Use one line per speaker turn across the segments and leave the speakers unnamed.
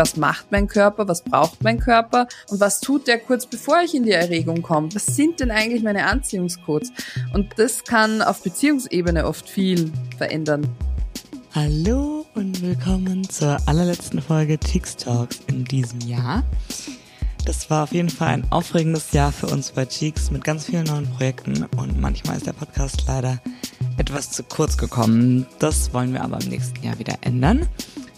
was macht mein Körper, was braucht mein Körper und was tut der kurz bevor ich in die Erregung komme. Was sind denn eigentlich meine Anziehungscodes? Und das kann auf Beziehungsebene oft viel verändern.
Hallo und willkommen zur allerletzten Folge Cheeks Talks in diesem Jahr. Das war auf jeden Fall ein aufregendes Jahr für uns bei Cheeks mit ganz vielen neuen Projekten und manchmal ist der Podcast leider etwas zu kurz gekommen. Das wollen wir aber im nächsten Jahr wieder ändern.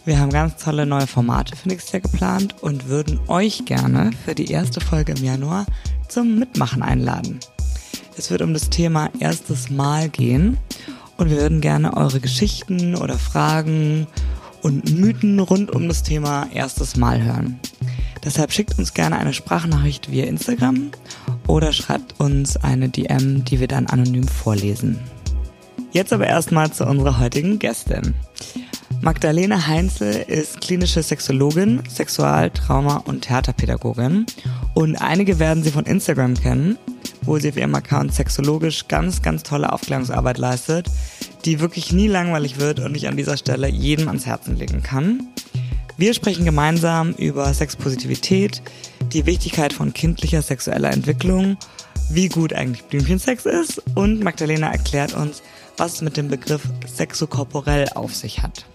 Wir haben ganz tolle neue Formate für nächstes Jahr geplant und würden euch gerne für die erste Folge im Januar zum Mitmachen einladen. Es wird um das Thema erstes Mal gehen und wir würden gerne eure Geschichten oder Fragen und Mythen rund um das Thema erstes Mal hören. Deshalb schickt uns gerne eine Sprachnachricht via Instagram oder schreibt uns eine DM, die wir dann anonym vorlesen. Jetzt aber erstmal zu unserer heutigen Gästin. Magdalena Heinzel ist klinische Sexologin, Sexualtrauma- und Theaterpädagogin. Und einige werden sie von Instagram kennen, wo sie auf ihrem Account sexologisch ganz, ganz tolle Aufklärungsarbeit leistet, die wirklich nie langweilig wird und ich an dieser Stelle jedem ans Herzen legen kann. Wir sprechen gemeinsam über Sexpositivität, die Wichtigkeit von kindlicher sexueller Entwicklung, wie gut eigentlich Blümchensex ist und Magdalena erklärt uns, was mit dem Begriff sexokorporell auf sich hat.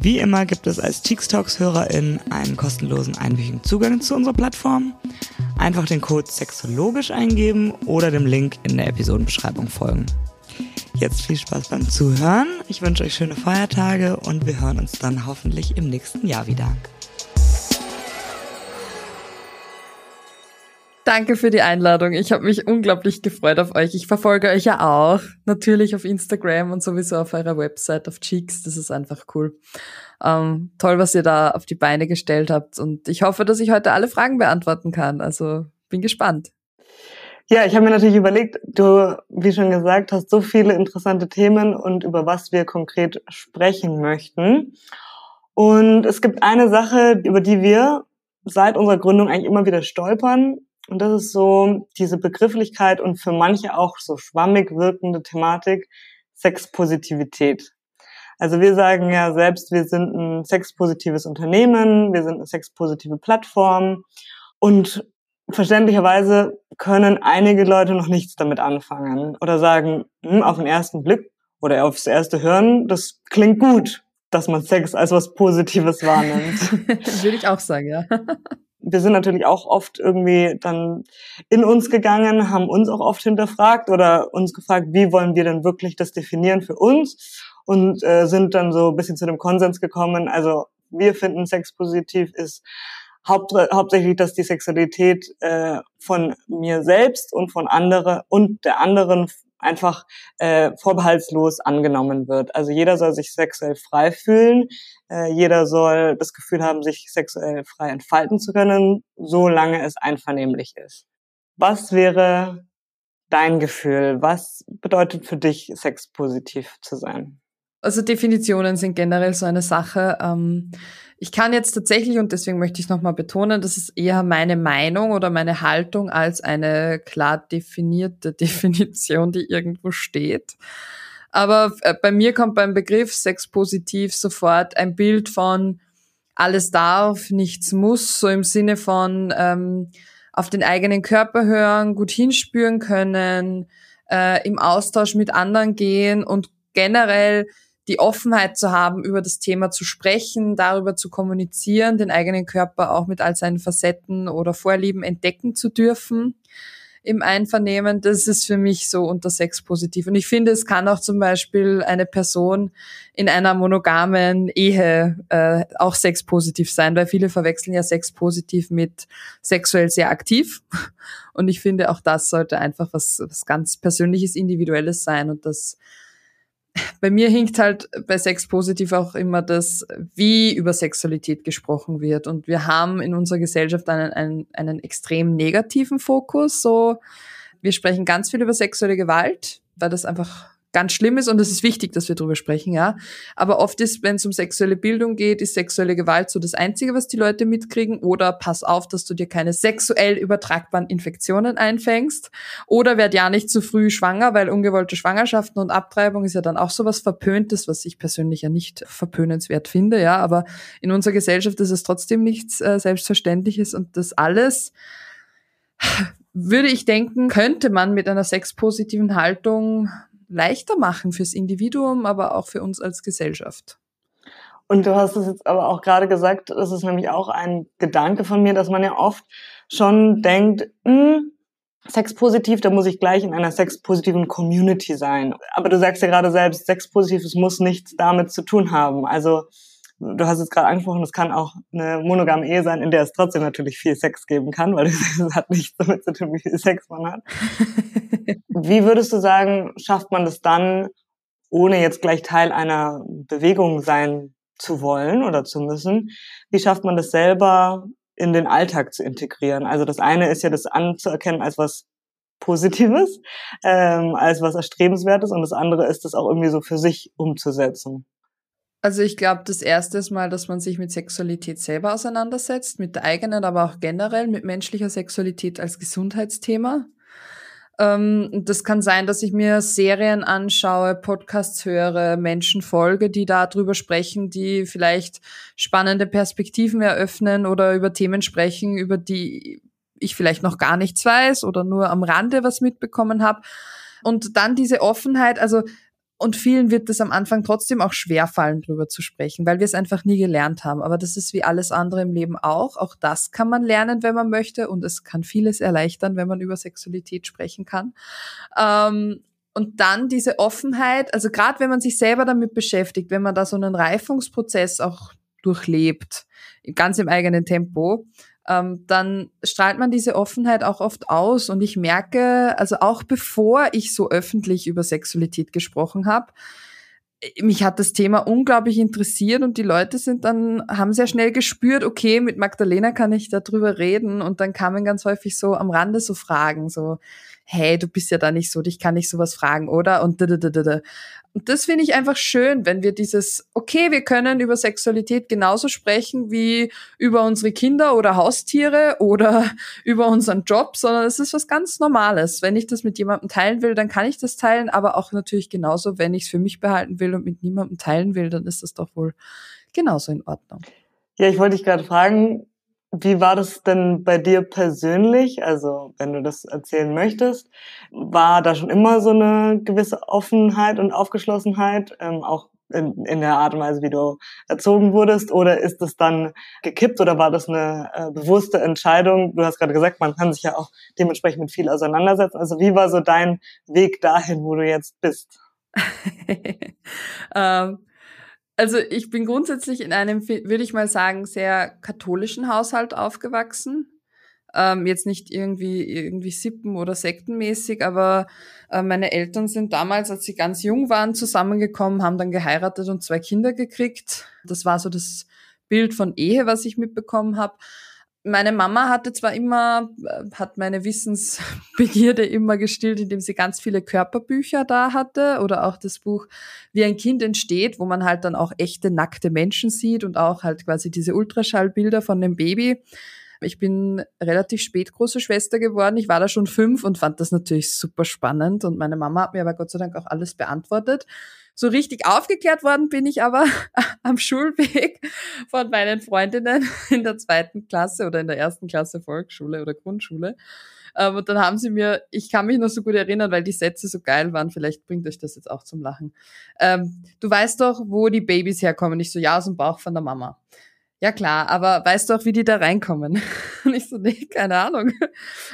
Wie immer gibt es als Cheeks Talks HörerInnen einen kostenlosen einwöchigen Zugang zu unserer Plattform. Einfach den Code sexologisch eingeben oder dem Link in der Episodenbeschreibung folgen. Jetzt viel Spaß beim Zuhören. Ich wünsche euch schöne Feiertage und wir hören uns dann hoffentlich im nächsten Jahr wieder.
Danke für die Einladung. Ich habe mich unglaublich gefreut auf euch. Ich verfolge euch ja auch. Natürlich auf Instagram und sowieso auf eurer Website, auf Cheeks. Das ist einfach cool. Ähm, toll, was ihr da auf die Beine gestellt habt. Und ich hoffe, dass ich heute alle Fragen beantworten kann. Also bin gespannt.
Ja, ich habe mir natürlich überlegt, du, wie schon gesagt, hast so viele interessante Themen und über was wir konkret sprechen möchten. Und es gibt eine Sache, über die wir seit unserer Gründung eigentlich immer wieder stolpern, und das ist so diese Begrifflichkeit und für manche auch so schwammig wirkende Thematik Sexpositivität. Also wir sagen ja selbst, wir sind ein sexpositives Unternehmen, wir sind eine sexpositive Plattform und verständlicherweise können einige Leute noch nichts damit anfangen oder sagen, hm, auf den ersten Blick oder aufs erste Hören, das klingt gut, dass man Sex als was Positives wahrnimmt.
Würde ich auch sagen, ja
wir sind natürlich auch oft irgendwie dann in uns gegangen, haben uns auch oft hinterfragt oder uns gefragt, wie wollen wir denn wirklich das definieren für uns und äh, sind dann so ein bisschen zu dem Konsens gekommen. Also wir finden Sex positiv ist haupt, hauptsächlich, dass die Sexualität äh, von mir selbst und von andere und der anderen einfach äh, vorbehaltslos angenommen wird. Also jeder soll sich sexuell frei fühlen, äh, jeder soll das Gefühl haben, sich sexuell frei entfalten zu können, solange es einvernehmlich ist. Was wäre dein Gefühl? Was bedeutet für dich, sexpositiv zu sein?
Also Definitionen sind generell so eine Sache. Ähm, ich kann jetzt tatsächlich, und deswegen möchte ich nochmal betonen, das ist eher meine Meinung oder meine Haltung als eine klar definierte Definition, die irgendwo steht. Aber äh, bei mir kommt beim Begriff sexpositiv sofort ein Bild von alles darf, nichts muss, so im Sinne von ähm, auf den eigenen Körper hören, gut hinspüren können, äh, im Austausch mit anderen gehen und generell die Offenheit zu haben, über das Thema zu sprechen, darüber zu kommunizieren, den eigenen Körper auch mit all seinen Facetten oder Vorlieben entdecken zu dürfen im Einvernehmen, das ist für mich so unter Sex positiv. Und ich finde, es kann auch zum Beispiel eine Person in einer monogamen Ehe äh, auch Sex positiv sein, weil viele verwechseln ja Sex positiv mit sexuell sehr aktiv. Und ich finde, auch das sollte einfach was, was ganz Persönliches, Individuelles sein und das bei mir hinkt halt bei Sex positiv auch immer das, wie über Sexualität gesprochen wird. Und wir haben in unserer Gesellschaft einen, einen, einen extrem negativen Fokus. So, wir sprechen ganz viel über sexuelle Gewalt, weil das einfach ganz schlimm ist und es ist wichtig, dass wir drüber sprechen, ja. Aber oft ist, wenn es um sexuelle Bildung geht, ist sexuelle Gewalt so das Einzige, was die Leute mitkriegen. Oder pass auf, dass du dir keine sexuell übertragbaren Infektionen einfängst. Oder werd ja nicht zu früh schwanger, weil ungewollte Schwangerschaften und Abtreibung ist ja dann auch sowas Verpöntes, was ich persönlich ja nicht verpönenswert finde, ja. Aber in unserer Gesellschaft ist es trotzdem nichts äh, Selbstverständliches und das alles würde ich denken, könnte man mit einer sexpositiven Haltung leichter machen fürs Individuum, aber auch für uns als Gesellschaft.
Und du hast es jetzt aber auch gerade gesagt, das ist nämlich auch ein Gedanke von mir, dass man ja oft schon denkt, mh, hm, sexpositiv, da muss ich gleich in einer sexpositiven Community sein. Aber du sagst ja gerade selbst, sexpositives muss nichts damit zu tun haben. Also du hast es gerade angesprochen, es kann auch eine monogame Ehe sein, in der es trotzdem natürlich viel Sex geben kann, weil es hat nichts damit zu tun, wie viel Sex man hat. wie würdest du sagen, schafft man das dann, ohne jetzt gleich Teil einer Bewegung sein zu wollen oder zu müssen? Wie schafft man das selber in den Alltag zu integrieren? Also das eine ist ja das anzuerkennen als was Positives, ähm, als was Erstrebenswertes und das andere ist das auch irgendwie so für sich umzusetzen.
Also ich glaube, das erste ist mal, dass man sich mit Sexualität selber auseinandersetzt, mit der eigenen, aber auch generell mit menschlicher Sexualität als Gesundheitsthema. Ähm, das kann sein, dass ich mir Serien anschaue, Podcasts höre, Menschen folge, die da drüber sprechen, die vielleicht spannende Perspektiven eröffnen oder über Themen sprechen, über die ich vielleicht noch gar nichts weiß oder nur am Rande was mitbekommen habe. Und dann diese Offenheit, also und vielen wird es am Anfang trotzdem auch schwerfallen, drüber zu sprechen, weil wir es einfach nie gelernt haben. Aber das ist wie alles andere im Leben auch. Auch das kann man lernen, wenn man möchte. Und es kann vieles erleichtern, wenn man über Sexualität sprechen kann. Ähm, und dann diese Offenheit, also gerade wenn man sich selber damit beschäftigt, wenn man da so einen Reifungsprozess auch durchlebt, ganz im eigenen Tempo, ähm, dann strahlt man diese Offenheit auch oft aus. Und ich merke, also auch bevor ich so öffentlich über Sexualität gesprochen habe, mich hat das Thema unglaublich interessiert und die Leute sind dann, haben sehr schnell gespürt, okay, mit Magdalena kann ich darüber reden und dann kamen ganz häufig so am Rande so Fragen, so, hey, du bist ja da nicht so, dich kann ich sowas fragen, oder? Und da, da, da, da. Und das finde ich einfach schön, wenn wir dieses, okay, wir können über Sexualität genauso sprechen wie über unsere Kinder oder Haustiere oder über unseren Job, sondern es ist was ganz Normales. Wenn ich das mit jemandem teilen will, dann kann ich das teilen, aber auch natürlich genauso, wenn ich es für mich behalten will und mit niemandem teilen will, dann ist das doch wohl genauso in Ordnung.
Ja, ich wollte dich gerade fragen, wie war das denn bei dir persönlich? Also, wenn du das erzählen möchtest, war da schon immer so eine gewisse Offenheit und Aufgeschlossenheit, ähm, auch in, in der Art und Weise, wie du erzogen wurdest? Oder ist es dann gekippt oder war das eine äh, bewusste Entscheidung? Du hast gerade gesagt, man kann sich ja auch dementsprechend mit viel auseinandersetzen. Also, wie war so dein Weg dahin, wo du jetzt bist?
ähm also ich bin grundsätzlich in einem, würde ich mal sagen, sehr katholischen Haushalt aufgewachsen. Ähm, jetzt nicht irgendwie irgendwie Sippen- oder Sektenmäßig, aber äh, meine Eltern sind damals, als sie ganz jung waren, zusammengekommen, haben dann geheiratet und zwei Kinder gekriegt. Das war so das Bild von Ehe, was ich mitbekommen habe meine Mama hatte zwar immer, äh, hat meine Wissensbegierde immer gestillt, indem sie ganz viele Körperbücher da hatte oder auch das Buch Wie ein Kind entsteht, wo man halt dann auch echte nackte Menschen sieht und auch halt quasi diese Ultraschallbilder von dem Baby. Ich bin relativ spät große Schwester geworden. Ich war da schon fünf und fand das natürlich super spannend und meine Mama hat mir aber Gott sei Dank auch alles beantwortet. So richtig aufgeklärt worden bin ich aber am Schulweg von meinen Freundinnen in der zweiten Klasse oder in der ersten Klasse Volksschule oder Grundschule. Ähm, und dann haben sie mir, ich kann mich noch so gut erinnern, weil die Sätze so geil waren, vielleicht bringt euch das jetzt auch zum Lachen. Ähm, du weißt doch, wo die Babys herkommen. Ich so, ja, aus dem Bauch von der Mama. Ja klar, aber weißt du auch, wie die da reinkommen? Und ich so, nee, keine Ahnung.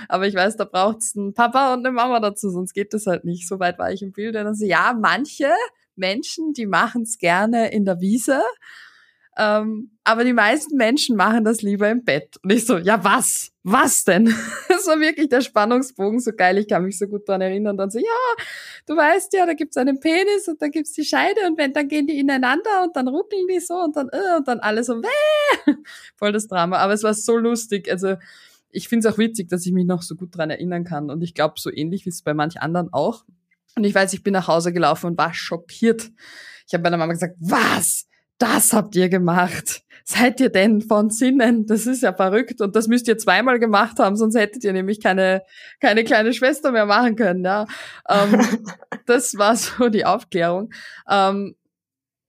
Aber ich weiß, da braucht's einen Papa und eine Mama dazu, sonst geht das halt nicht. So weit war ich im Bild. Und dann so, ja, manche Menschen, die machen es gerne in der Wiese. Ähm, aber die meisten Menschen machen das lieber im Bett. Und ich so, ja was? Was denn? Das war wirklich der Spannungsbogen so geil. Ich kann mich so gut dran erinnern. Und dann so, ja, du weißt ja, da gibt's einen Penis und da gibt's die Scheide und wenn, dann gehen die ineinander und dann ruckeln die so und dann, äh, und dann alle so, Wäh! voll das Drama. Aber es war so lustig. Also, ich finde es auch witzig, dass ich mich noch so gut dran erinnern kann. Und ich glaube, so ähnlich wie es bei manch anderen auch, Und ich weiß, ich bin nach Hause gelaufen und war schockiert. Ich habe meiner Mama gesagt, was? Das habt ihr gemacht? Seid ihr denn von Sinnen? Das ist ja verrückt. Und das müsst ihr zweimal gemacht haben, sonst hättet ihr nämlich keine, keine kleine Schwester mehr machen können. Ja. Ähm, das war so die Aufklärung. Ähm,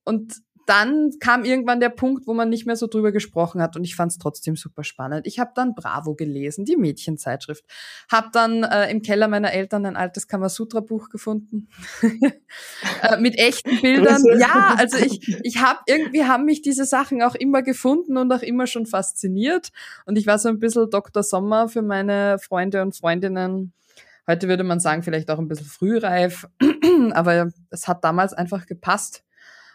und dann kam irgendwann der Punkt, wo man nicht mehr so drüber gesprochen hat und ich fand es trotzdem super spannend. Ich habe dann Bravo gelesen, die Mädchenzeitschrift. Habe dann äh, im Keller meiner Eltern ein altes Kamasutra-Buch gefunden äh, mit echten Bildern. Ja, also ich, ich habe irgendwie haben mich diese Sachen auch immer gefunden und auch immer schon fasziniert und ich war so ein bisschen Dr. Sommer für meine Freunde und Freundinnen. Heute würde man sagen, vielleicht auch ein bisschen frühreif, aber es hat damals einfach gepasst.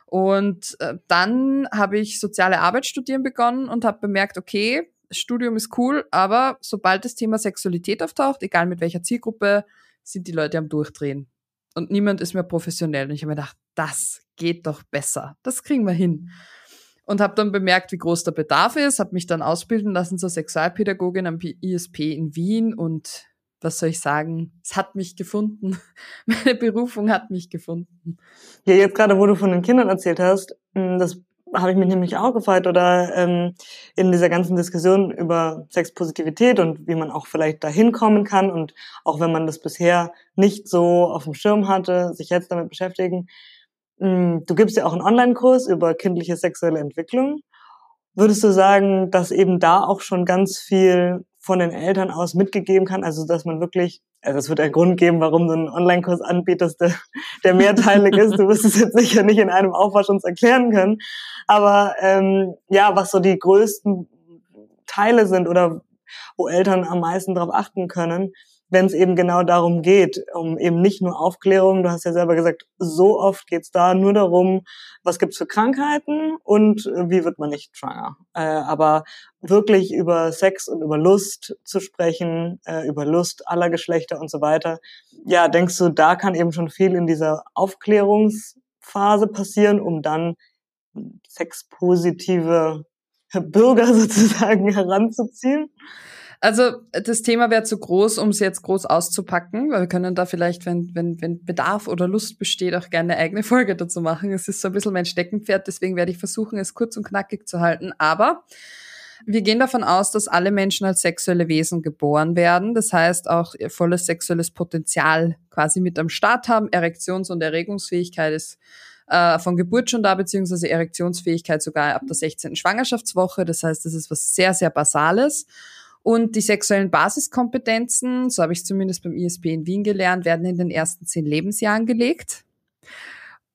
Und äh, dann habe ich soziale Arbeit studieren begonnen und habe bemerkt, okay, Studium ist cool, aber sobald das Thema Sexualität auftaucht, egal mit welcher Zielgruppe, sind die Leute am Durchdrehen. Und niemand ist mehr professionell. Und ich habe mir gedacht, das geht doch besser. Das kriegen wir hin. Und habe dann bemerkt, wie groß der Bedarf ist, habe mich dann ausbilden lassen zur Sexualpädagogin am ISP in Wien und was soll ich sagen, es hat mich gefunden. Meine Berufung hat mich gefunden.
Ja, jetzt gerade, wo du von den Kindern erzählt hast, hm, das habe ich mich nämlich auch gefreut oder ähm, in dieser ganzen Diskussion über Sexpositivität und wie man auch vielleicht dahin kommen kann und auch wenn man das bisher nicht so auf dem Schirm hatte, sich jetzt damit beschäftigen. Hm, du gibst ja auch einen Online-Kurs über kindliche sexuelle Entwicklung. Würdest du sagen, dass eben da auch schon ganz viel von den Eltern aus mitgegeben kann. Also dass man wirklich, also es wird einen Grund geben, warum du einen Online-Kurs anbietest, der, der mehrteilig ist. Du wirst es jetzt sicher nicht in einem Aufwasch uns erklären können. Aber ähm, ja, was so die größten Teile sind oder wo Eltern am meisten darauf achten können, wenn es eben genau darum geht, um eben nicht nur Aufklärung, du hast ja selber gesagt, so oft geht's da nur darum, was gibt's für Krankheiten und äh, wie wird man nicht schwanger. Äh, aber wirklich über Sex und über Lust zu sprechen, äh, über Lust aller Geschlechter und so weiter. Ja, denkst du, da kann eben schon viel in dieser Aufklärungsphase passieren, um dann sexpositive Bürger sozusagen heranzuziehen?
Also das Thema wäre zu groß, um es jetzt groß auszupacken, weil wir können da vielleicht, wenn, wenn, wenn Bedarf oder Lust besteht, auch gerne eine eigene Folge dazu machen. Es ist so ein bisschen mein Steckenpferd, deswegen werde ich versuchen, es kurz und knackig zu halten. Aber wir gehen davon aus, dass alle Menschen als sexuelle Wesen geboren werden. Das heißt, auch ihr volles sexuelles Potenzial quasi mit am Start haben. Erektions- und Erregungsfähigkeit ist äh, von Geburt schon da, beziehungsweise Erektionsfähigkeit sogar ab der 16. Schwangerschaftswoche. Das heißt, das ist was sehr, sehr Basales. Und die sexuellen Basiskompetenzen, so habe ich zumindest beim ISP in Wien gelernt, werden in den ersten zehn Lebensjahren gelegt.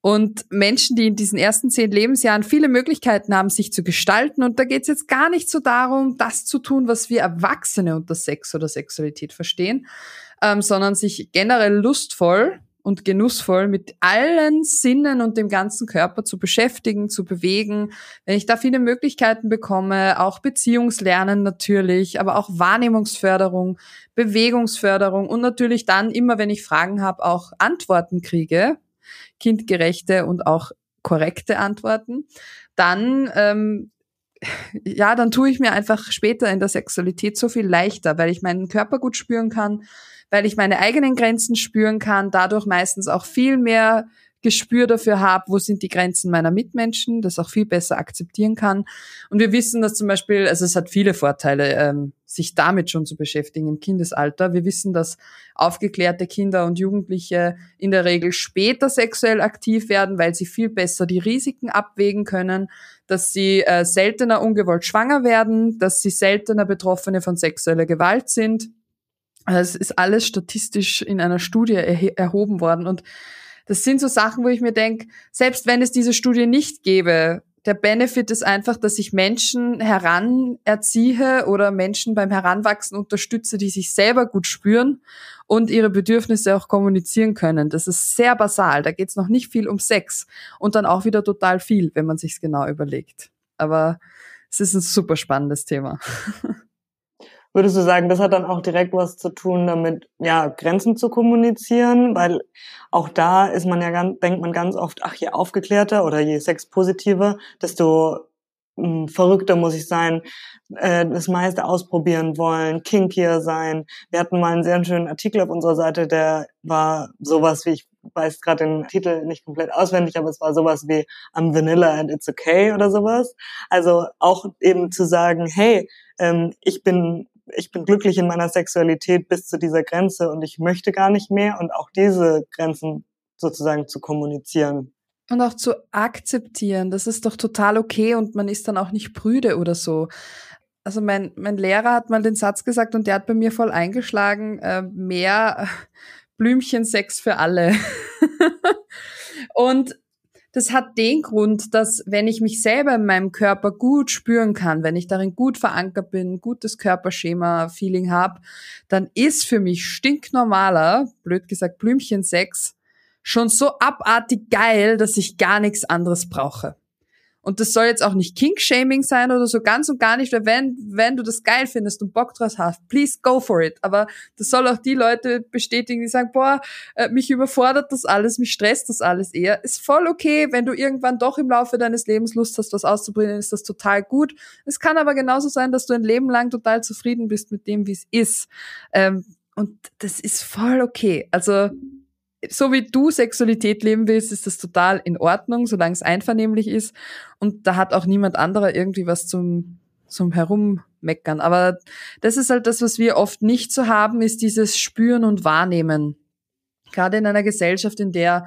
Und Menschen, die in diesen ersten zehn Lebensjahren viele Möglichkeiten haben, sich zu gestalten, und da geht es jetzt gar nicht so darum, das zu tun, was wir Erwachsene unter Sex oder Sexualität verstehen, ähm, sondern sich generell lustvoll und genussvoll mit allen Sinnen und dem ganzen Körper zu beschäftigen, zu bewegen. Wenn ich da viele Möglichkeiten bekomme, auch Beziehungslernen natürlich, aber auch Wahrnehmungsförderung, Bewegungsförderung und natürlich dann immer, wenn ich Fragen habe, auch Antworten kriege, kindgerechte und auch korrekte Antworten, dann ähm, ja, dann tue ich mir einfach später in der Sexualität so viel leichter, weil ich meinen Körper gut spüren kann, weil ich meine eigenen Grenzen spüren kann, dadurch meistens auch viel mehr Gespür dafür habe, wo sind die Grenzen meiner Mitmenschen, das auch viel besser akzeptieren kann. Und wir wissen, dass zum Beispiel, also es hat viele Vorteile, ähm, sich damit schon zu beschäftigen im Kindesalter. Wir wissen, dass aufgeklärte Kinder und Jugendliche in der Regel später sexuell aktiv werden, weil sie viel besser die Risiken abwägen können, dass sie äh, seltener ungewollt schwanger werden, dass sie seltener Betroffene von sexueller Gewalt sind es ist alles statistisch in einer Studie erhoben worden. Und das sind so Sachen, wo ich mir denke, selbst wenn es diese Studie nicht gäbe, der Benefit ist einfach, dass ich Menschen heranerziehe oder Menschen beim Heranwachsen unterstütze, die sich selber gut spüren und ihre Bedürfnisse auch kommunizieren können. Das ist sehr basal. Da geht es noch nicht viel um Sex und dann auch wieder total viel, wenn man sich's genau überlegt. Aber es ist ein super spannendes Thema.
Würdest du sagen, das hat dann auch direkt was zu tun damit, ja, Grenzen zu kommunizieren? Weil auch da ist man ja ganz, denkt man ganz oft, ach, je aufgeklärter oder je sexpositiver, desto hm, verrückter muss ich sein, äh, das meiste ausprobieren wollen, kinkier sein. Wir hatten mal einen sehr schönen Artikel auf unserer Seite, der war sowas wie, ich weiß gerade den Titel nicht komplett auswendig, aber es war sowas wie I'm Vanilla and It's Okay oder sowas. Also auch eben zu sagen, hey, ähm, ich bin ich bin glücklich in meiner Sexualität bis zu dieser Grenze und ich möchte gar nicht mehr und auch diese Grenzen sozusagen zu kommunizieren.
Und auch zu akzeptieren, das ist doch total okay und man ist dann auch nicht prüde oder so. Also mein, mein Lehrer hat mal den Satz gesagt und der hat bei mir voll eingeschlagen, äh, mehr Blümchensex für alle. und das hat den Grund, dass wenn ich mich selber in meinem Körper gut spüren kann, wenn ich darin gut verankert bin, gutes Körperschema-Feeling habe, dann ist für mich stinknormaler, blöd gesagt, Blümchensex schon so abartig geil, dass ich gar nichts anderes brauche. Und das soll jetzt auch nicht Kink-Shaming sein oder so, ganz und gar nicht, weil wenn, wenn du das geil findest und Bock drauf hast, please go for it. Aber das soll auch die Leute bestätigen, die sagen, boah, äh, mich überfordert das alles, mich stresst das alles eher. Ist voll okay, wenn du irgendwann doch im Laufe deines Lebens Lust hast, was auszubringen, ist das total gut. Es kann aber genauso sein, dass du ein Leben lang total zufrieden bist mit dem, wie es ist. Ähm, und das ist voll okay. Also, so wie du Sexualität leben willst, ist das total in Ordnung, solange es einvernehmlich ist. Und da hat auch niemand anderer irgendwie was zum, zum Herummeckern. Aber das ist halt das, was wir oft nicht so haben, ist dieses Spüren und Wahrnehmen. Gerade in einer Gesellschaft, in der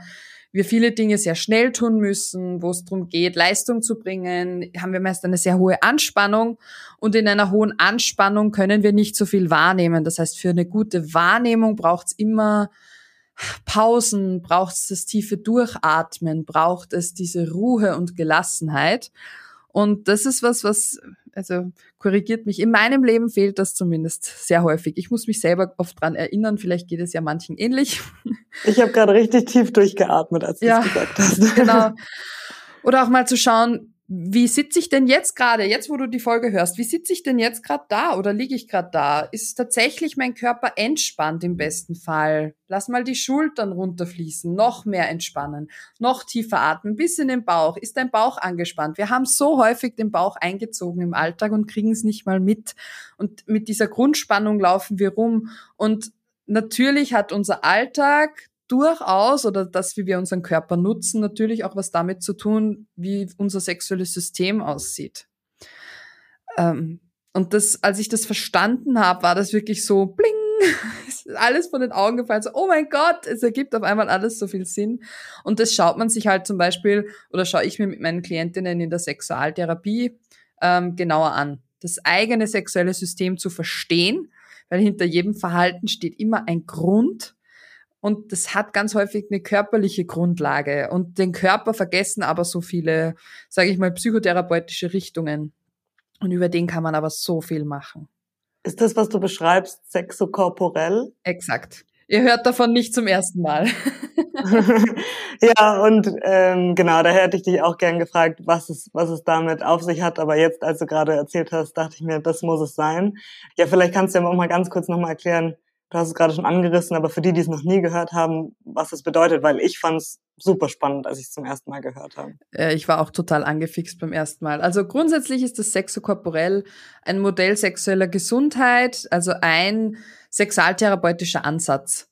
wir viele Dinge sehr schnell tun müssen, wo es darum geht, Leistung zu bringen, haben wir meist eine sehr hohe Anspannung und in einer hohen Anspannung können wir nicht so viel wahrnehmen. Das heißt, für eine gute Wahrnehmung braucht es immer Pausen, braucht es das tiefe Durchatmen, braucht es diese Ruhe und Gelassenheit. Und das ist was, was, also korrigiert mich, in meinem Leben fehlt das zumindest sehr häufig. Ich muss mich selber oft dran erinnern, vielleicht geht es ja manchen ähnlich.
Ich habe gerade richtig tief durchgeatmet, als du ja, gesagt hast.
Genau. Oder auch mal zu schauen, wie sitze ich denn jetzt gerade, jetzt wo du die Folge hörst, wie sitze ich denn jetzt gerade da oder liege ich gerade da? Ist tatsächlich mein Körper entspannt im besten Fall? Lass mal die Schultern runterfließen, noch mehr entspannen, noch tiefer atmen, bis in den Bauch. Ist dein Bauch angespannt? Wir haben so häufig den Bauch eingezogen im Alltag und kriegen es nicht mal mit. Und mit dieser Grundspannung laufen wir rum. Und natürlich hat unser Alltag durchaus oder das, wie wir unseren Körper nutzen, natürlich auch was damit zu tun, wie unser sexuelles System aussieht. Ähm, und das, als ich das verstanden habe, war das wirklich so bling, alles von den Augen gefallen, so, oh mein Gott, es ergibt auf einmal alles so viel Sinn. Und das schaut man sich halt zum Beispiel, oder schaue ich mir mit meinen Klientinnen in der Sexualtherapie ähm, genauer an. Das eigene sexuelle System zu verstehen, weil hinter jedem Verhalten steht immer ein Grund, und das hat ganz häufig eine körperliche Grundlage. Und den Körper vergessen aber so viele, sage ich mal, psychotherapeutische Richtungen. Und über den kann man aber so viel machen.
Ist das, was du beschreibst, sexokorporell?
Exakt. Ihr hört davon nicht zum ersten Mal.
ja, und ähm, genau, daher hätte ich dich auch gern gefragt, was es, was es damit auf sich hat. Aber jetzt, als du gerade erzählt hast, dachte ich mir, das muss es sein. Ja, vielleicht kannst du ja auch mal ganz kurz nochmal erklären, du hast es gerade schon angerissen, aber für die, die es noch nie gehört haben, was es bedeutet, weil ich fand es super spannend, als ich es zum ersten Mal gehört habe.
Äh, ich war auch total angefixt beim ersten Mal. Also grundsätzlich ist das Sexokorporell ein Modell sexueller Gesundheit, also ein sexualtherapeutischer Ansatz.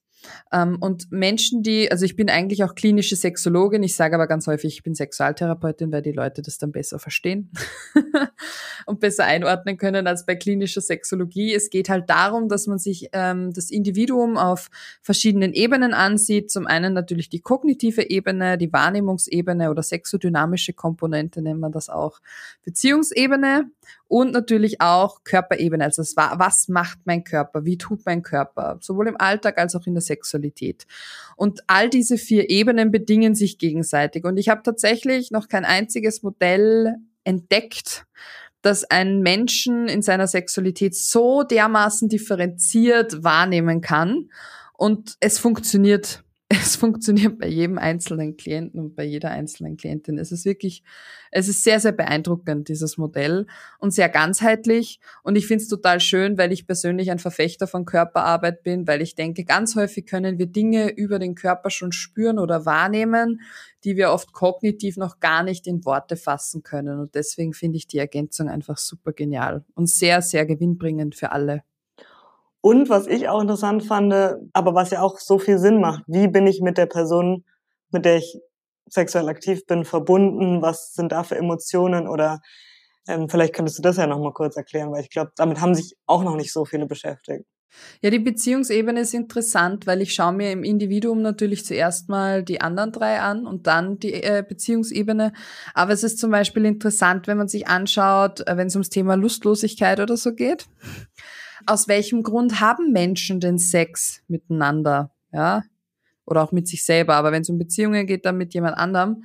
Ähm, und Menschen, die, also ich bin eigentlich auch klinische Sexologin, ich sage aber ganz häufig, ich bin Sexualtherapeutin, weil die Leute das dann besser verstehen und besser einordnen können als bei klinischer Sexologie. Es geht halt darum, dass man sich ähm, das Individuum auf verschiedenen Ebenen ansieht. Zum einen natürlich die kognitive Ebene, die Wahrnehmungsebene oder sexodynamische Komponente nennt man das auch, Beziehungsebene und natürlich auch Körperebene. Also was macht mein Körper? Wie tut mein Körper? Sowohl im Alltag als auch in der Sexualität. Und all diese vier Ebenen bedingen sich gegenseitig. Und ich habe tatsächlich noch kein einziges Modell entdeckt, das einen Menschen in seiner Sexualität so dermaßen differenziert wahrnehmen kann. Und es funktioniert es funktioniert bei jedem einzelnen Klienten und bei jeder einzelnen Klientin. Es ist wirklich, es ist sehr, sehr beeindruckend, dieses Modell und sehr ganzheitlich. Und ich finde es total schön, weil ich persönlich ein Verfechter von Körperarbeit bin, weil ich denke, ganz häufig können wir Dinge über den Körper schon spüren oder wahrnehmen, die wir oft kognitiv noch gar nicht in Worte fassen können. Und deswegen finde ich die Ergänzung einfach super genial und sehr, sehr gewinnbringend für alle.
Und was ich auch interessant fand, aber was ja auch so viel Sinn macht, wie bin ich mit der Person, mit der ich sexuell aktiv bin, verbunden? Was sind da für Emotionen? Oder ähm, vielleicht könntest du das ja noch mal kurz erklären, weil ich glaube, damit haben sich auch noch nicht so viele beschäftigt.
Ja, die Beziehungsebene ist interessant, weil ich schaue mir im Individuum natürlich zuerst mal die anderen drei an und dann die äh, Beziehungsebene. Aber es ist zum Beispiel interessant, wenn man sich anschaut, äh, wenn es ums Thema Lustlosigkeit oder so geht. Aus welchem Grund haben Menschen den Sex miteinander? Ja, oder auch mit sich selber. Aber wenn es um Beziehungen geht, dann mit jemand anderem.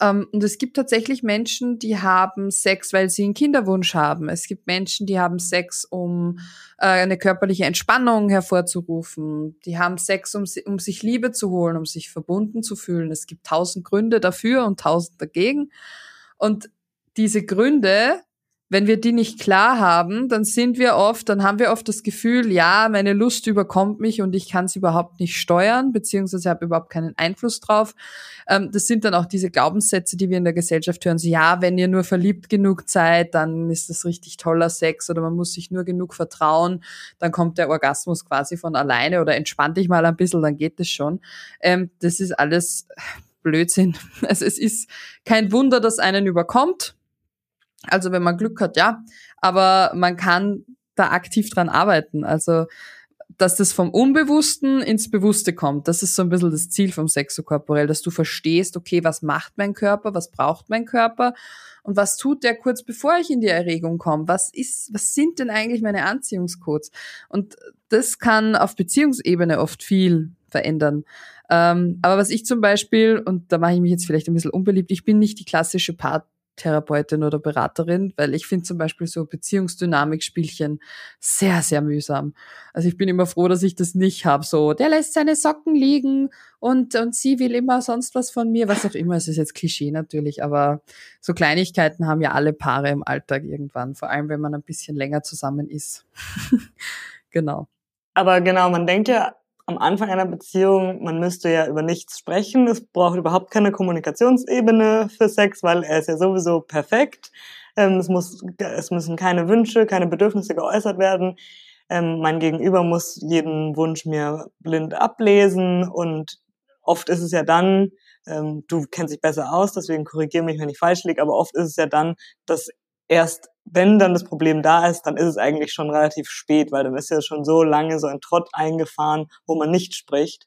Ähm, und es gibt tatsächlich Menschen, die haben Sex, weil sie einen Kinderwunsch haben. Es gibt Menschen, die haben Sex, um äh, eine körperliche Entspannung hervorzurufen. Die haben Sex, um, um sich Liebe zu holen, um sich verbunden zu fühlen. Es gibt tausend Gründe dafür und tausend dagegen. Und diese Gründe wenn wir die nicht klar haben, dann sind wir oft, dann haben wir oft das Gefühl, ja, meine Lust überkommt mich und ich kann es überhaupt nicht steuern, beziehungsweise habe überhaupt keinen Einfluss drauf. Ähm, das sind dann auch diese Glaubenssätze, die wir in der Gesellschaft hören. So, ja, wenn ihr nur verliebt genug seid, dann ist das richtig toller Sex oder man muss sich nur genug vertrauen, dann kommt der Orgasmus quasi von alleine oder entspann dich mal ein bisschen, dann geht es schon. Ähm, das ist alles Blödsinn. Also es ist kein Wunder, dass einen überkommt also wenn man Glück hat, ja. Aber man kann da aktiv dran arbeiten. Also dass das vom Unbewussten ins Bewusste kommt. Das ist so ein bisschen das Ziel vom Sexokorporell, dass du verstehst, okay, was macht mein Körper, was braucht mein Körper und was tut der kurz bevor ich in die Erregung komme? Was ist, was sind denn eigentlich meine Anziehungscodes? Und das kann auf Beziehungsebene oft viel verändern. Ähm, aber was ich zum Beispiel, und da mache ich mich jetzt vielleicht ein bisschen unbeliebt, ich bin nicht die klassische Part Therapeutin oder Beraterin, weil ich finde zum Beispiel so Beziehungsdynamik-Spielchen sehr, sehr mühsam. Also ich bin immer froh, dass ich das nicht habe. So, der lässt seine Socken liegen und, und sie will immer sonst was von mir, was auch immer. Es ist jetzt Klischee natürlich, aber so Kleinigkeiten haben ja alle Paare im Alltag irgendwann, vor allem wenn man ein bisschen länger zusammen ist. genau.
Aber genau, man denkt ja am Anfang einer Beziehung, man müsste ja über nichts sprechen. Es braucht überhaupt keine Kommunikationsebene für Sex, weil er ist ja sowieso perfekt. Ähm, es, muss, es müssen keine Wünsche, keine Bedürfnisse geäußert werden. Ähm, mein Gegenüber muss jeden Wunsch mir blind ablesen und oft ist es ja dann, ähm, du kennst dich besser aus, deswegen korrigiere mich, wenn ich falsch liege, aber oft ist es ja dann, dass erst wenn dann das Problem da ist, dann ist es eigentlich schon relativ spät, weil dann ist ja schon so lange so ein Trott eingefahren, wo man nicht spricht.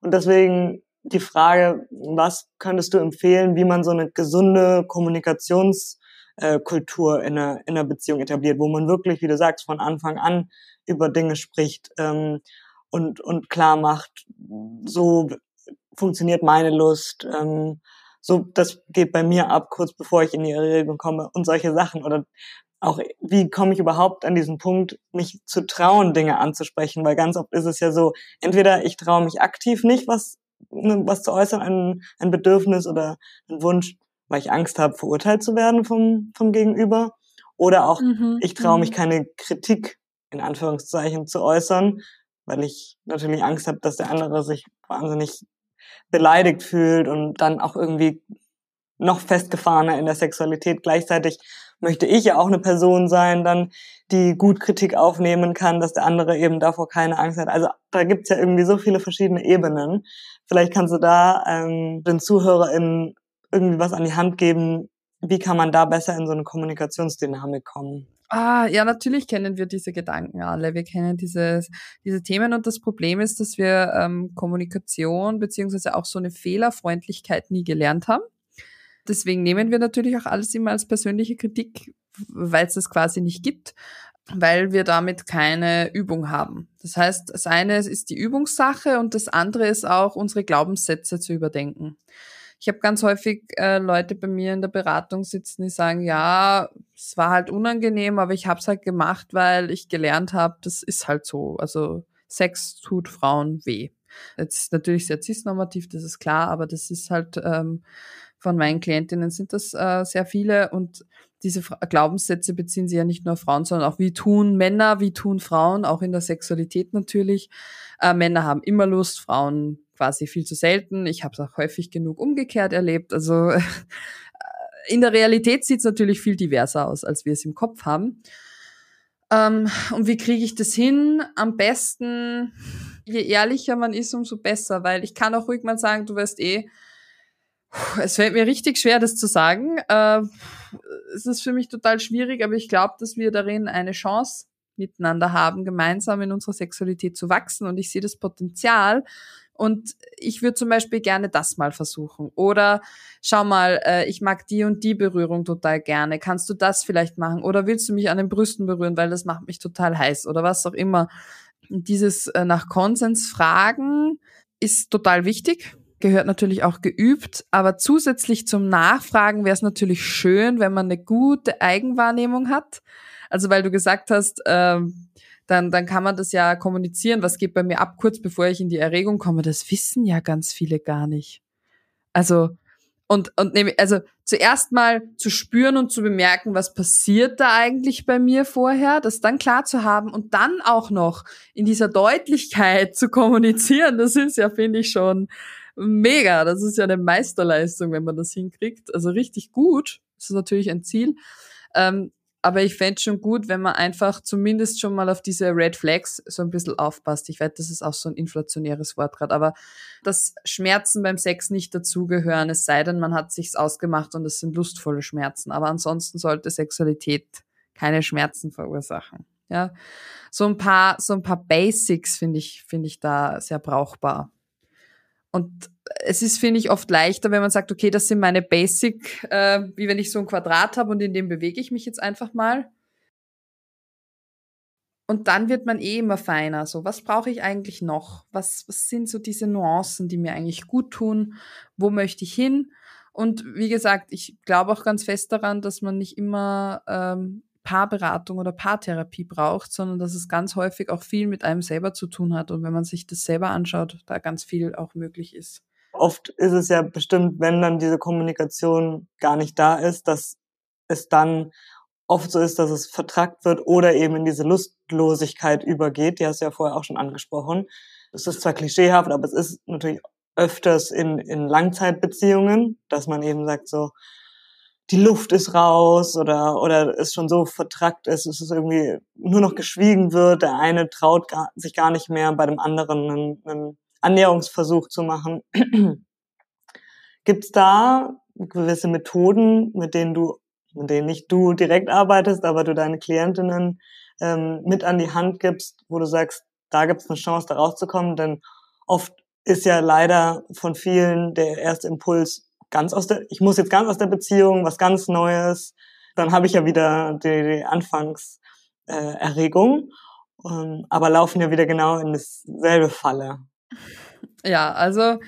Und deswegen die Frage, was könntest du empfehlen, wie man so eine gesunde Kommunikationskultur in, einer, in einer Beziehung etabliert, wo man wirklich, wie du sagst, von Anfang an über Dinge spricht ähm, und, und klar macht, so funktioniert meine Lust, ähm, so, das geht bei mir ab, kurz bevor ich in die Erregung komme und solche Sachen. Oder auch, wie komme ich überhaupt an diesen Punkt, mich zu trauen, Dinge anzusprechen? Weil ganz oft ist es ja so, entweder ich traue mich aktiv nicht, was, ne, was zu äußern, ein, ein Bedürfnis oder ein Wunsch, weil ich Angst habe, verurteilt zu werden vom, vom Gegenüber. Oder auch, mhm. ich traue mich mhm. keine Kritik in Anführungszeichen zu äußern, weil ich natürlich Angst habe, dass der andere sich wahnsinnig beleidigt fühlt und dann auch irgendwie noch festgefahrener in der Sexualität. Gleichzeitig möchte ich ja auch eine Person sein, dann die gut Kritik aufnehmen kann, dass der andere eben davor keine Angst hat. Also da gibt's ja irgendwie so viele verschiedene Ebenen. Vielleicht kannst du da ähm, den ZuhörerInnen irgendwie was an die Hand geben, wie kann man da besser in so eine Kommunikationsdynamik kommen?
Ah, ja, natürlich kennen wir diese Gedanken alle. Wir kennen diese, diese Themen und das Problem ist, dass wir ähm, Kommunikation beziehungsweise auch so eine Fehlerfreundlichkeit nie gelernt haben. Deswegen nehmen wir natürlich auch alles immer als persönliche Kritik, weil es das quasi nicht gibt, weil wir damit keine Übung haben. Das heißt, das eine ist die Übungssache und das andere ist auch unsere Glaubenssätze zu überdenken. Ich habe ganz häufig äh, Leute bei mir in der Beratung sitzen, die sagen, ja, es war halt unangenehm, aber ich habe es halt gemacht, weil ich gelernt habe, das ist halt so. Also Sex tut Frauen weh. Jetzt natürlich sehr cisnormativ, das ist klar, aber das ist halt ähm, von meinen Klientinnen sind das äh, sehr viele und diese Glaubenssätze beziehen sich ja nicht nur auf Frauen, sondern auch wie tun Männer, wie tun Frauen, auch in der Sexualität natürlich. Äh, Männer haben immer Lust, Frauen quasi viel zu selten. Ich habe es auch häufig genug umgekehrt erlebt. Also in der Realität sieht es natürlich viel diverser aus, als wir es im Kopf haben. Ähm, und wie kriege ich das hin? Am besten, je ehrlicher man ist, umso besser, weil ich kann auch ruhig mal sagen, du wirst eh, es fällt mir richtig schwer, das zu sagen. Äh, es ist für mich total schwierig, aber ich glaube, dass wir darin eine Chance miteinander haben, gemeinsam in unserer Sexualität zu wachsen. Und ich sehe das Potenzial. Und ich würde zum Beispiel gerne das mal versuchen. Oder schau mal, äh, ich mag die und die Berührung total gerne. Kannst du das vielleicht machen? Oder willst du mich an den Brüsten berühren, weil das macht mich total heiß oder was auch immer. Dieses äh, nach Konsens fragen ist total wichtig gehört natürlich auch geübt, aber zusätzlich zum Nachfragen wäre es natürlich schön, wenn man eine gute Eigenwahrnehmung hat. Also weil du gesagt hast, ähm, dann, dann kann man das ja kommunizieren, was geht bei mir ab, kurz bevor ich in die Erregung komme. Das wissen ja ganz viele gar nicht. Also, und, und nehme, also zuerst mal zu spüren und zu bemerken, was passiert da eigentlich bei mir vorher, das dann klar zu haben und dann auch noch in dieser Deutlichkeit zu kommunizieren, das ist ja, finde ich, schon mega. Das ist ja eine Meisterleistung, wenn man das hinkriegt. Also richtig gut. Das ist natürlich ein Ziel. Ähm, aber ich fände schon gut, wenn man einfach zumindest schon mal auf diese Red Flags so ein bisschen aufpasst. Ich weiß, das ist auch so ein inflationäres Wort gerade, aber dass Schmerzen beim Sex nicht dazugehören, es sei denn, man hat sich's ausgemacht und es sind lustvolle Schmerzen. Aber ansonsten sollte Sexualität keine Schmerzen verursachen. Ja, so ein paar, so ein paar Basics finde ich, finde ich da sehr brauchbar. Und es ist, finde ich, oft leichter, wenn man sagt, okay, das sind meine Basic, äh, wie wenn ich so ein Quadrat habe und in dem bewege ich mich jetzt einfach mal. Und dann wird man eh immer feiner. So, was brauche ich eigentlich noch? Was, was sind so diese Nuancen, die mir eigentlich gut tun? Wo möchte ich hin? Und wie gesagt, ich glaube auch ganz fest daran, dass man nicht immer ähm, Paarberatung oder Paartherapie braucht, sondern dass es ganz häufig auch viel mit einem selber zu tun hat. Und wenn man sich das selber anschaut, da ganz viel auch möglich ist.
Oft ist es ja bestimmt, wenn dann diese Kommunikation gar nicht da ist, dass es dann oft so ist, dass es vertrackt wird oder eben in diese Lustlosigkeit übergeht. Die hast du ja vorher auch schon angesprochen. Es ist zwar klischeehaft, aber es ist natürlich öfters in, in Langzeitbeziehungen, dass man eben sagt so, die Luft ist raus oder, oder es schon so vertrackt ist, dass es irgendwie nur noch geschwiegen wird. Der eine traut gar, sich gar nicht mehr, bei dem anderen einen, einen Annäherungsversuch zu machen. Gibt es da gewisse Methoden, mit denen du, mit denen nicht du direkt arbeitest, aber du deine Klientinnen ähm, mit an die Hand gibst, wo du sagst, da gibt es eine Chance, da rauszukommen? Denn oft ist ja leider von vielen der erste Impuls, ganz aus der, ich muss jetzt ganz aus der Beziehung, was ganz Neues. Dann habe ich ja wieder die, die Anfangserregung, äh, ähm, aber laufen ja wieder genau in dasselbe Falle.
Ja, also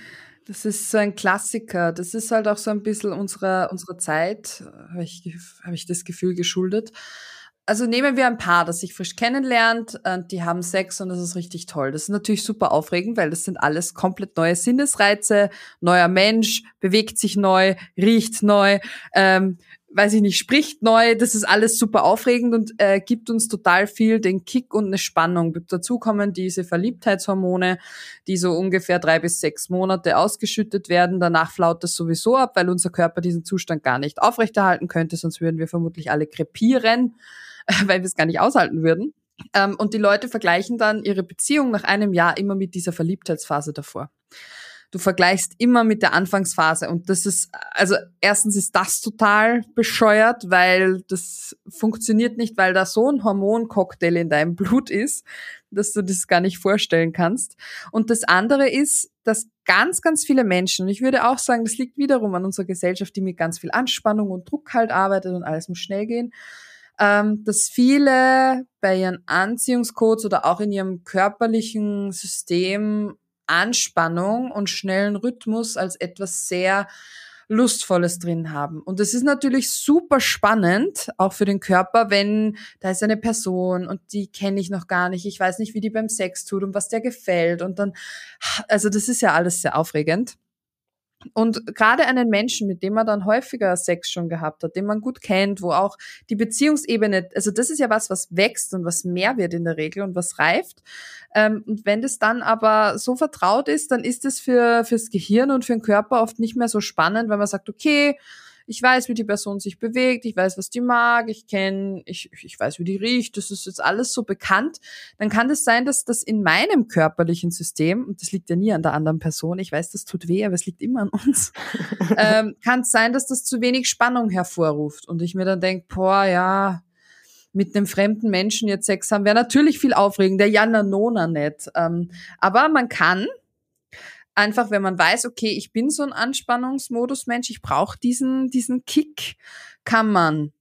das ist so ein Klassiker. Das ist halt auch so ein bisschen unserer, unserer Zeit, habe ich, hab ich das Gefühl, geschuldet also nehmen wir ein Paar, das sich frisch kennenlernt, und die haben Sex und das ist richtig toll. Das ist natürlich super aufregend, weil das sind alles komplett neue Sinnesreize, neuer Mensch, bewegt sich neu, riecht neu, ähm, weiß ich nicht, spricht neu. Das ist alles super aufregend und äh, gibt uns total viel den Kick und eine Spannung. Dazu kommen diese Verliebtheitshormone, die so ungefähr drei bis sechs Monate ausgeschüttet werden. Danach flaut das sowieso ab, weil unser Körper diesen Zustand gar nicht aufrechterhalten könnte, sonst würden wir vermutlich alle krepieren. weil wir es gar nicht aushalten würden. Ähm, und die Leute vergleichen dann ihre Beziehung nach einem Jahr immer mit dieser Verliebtheitsphase davor. Du vergleichst immer mit der Anfangsphase und das ist, also erstens ist das total bescheuert, weil das funktioniert nicht, weil da so ein Hormoncocktail in deinem Blut ist, dass du das gar nicht vorstellen kannst. Und das andere ist, dass ganz, ganz viele Menschen, und ich würde auch sagen, das liegt wiederum an unserer Gesellschaft, die mit ganz viel Anspannung und Druck halt arbeitet und alles muss schnell gehen, ähm, dass viele bei ihren Anziehungscodes oder auch in ihrem körperlichen System Anspannung und schnellen Rhythmus als etwas sehr Lustvolles drin haben. Und es ist natürlich super spannend, auch für den Körper, wenn da ist eine Person und die kenne ich noch gar nicht. Ich weiß nicht, wie die beim Sex tut und was der gefällt. Und dann, also das ist ja alles sehr aufregend. Und gerade einen Menschen, mit dem man dann häufiger Sex schon gehabt hat, den man gut kennt, wo auch die Beziehungsebene, also das ist ja was, was wächst und was mehr wird in der Regel und was reift. Ähm, und wenn das dann aber so vertraut ist, dann ist es für fürs Gehirn und für den Körper oft nicht mehr so spannend, weil man sagt, okay, Ich weiß, wie die Person sich bewegt, ich weiß, was die mag, ich kenne, ich, ich weiß, wie die riecht, das ist jetzt alles so bekannt. Dann kann es das sein, dass das in meinem körperlichen System, und das liegt ja nie an der anderen Person, ich weiß, das tut weh, aber es liegt immer an uns, ähm, kann es sein, dass das zu wenig Spannung hervorruft. Und ich mir dann denke, boah, ja, mit einem fremden Menschen jetzt Sex haben, wäre natürlich viel aufregender. Ja, na, nona nicht. Ähm, aber man kann einfach, wenn man weiß, okay, ich bin so ein Anspannungsmodus-Mensch, ich brauche diesen, diesen Kick, kann man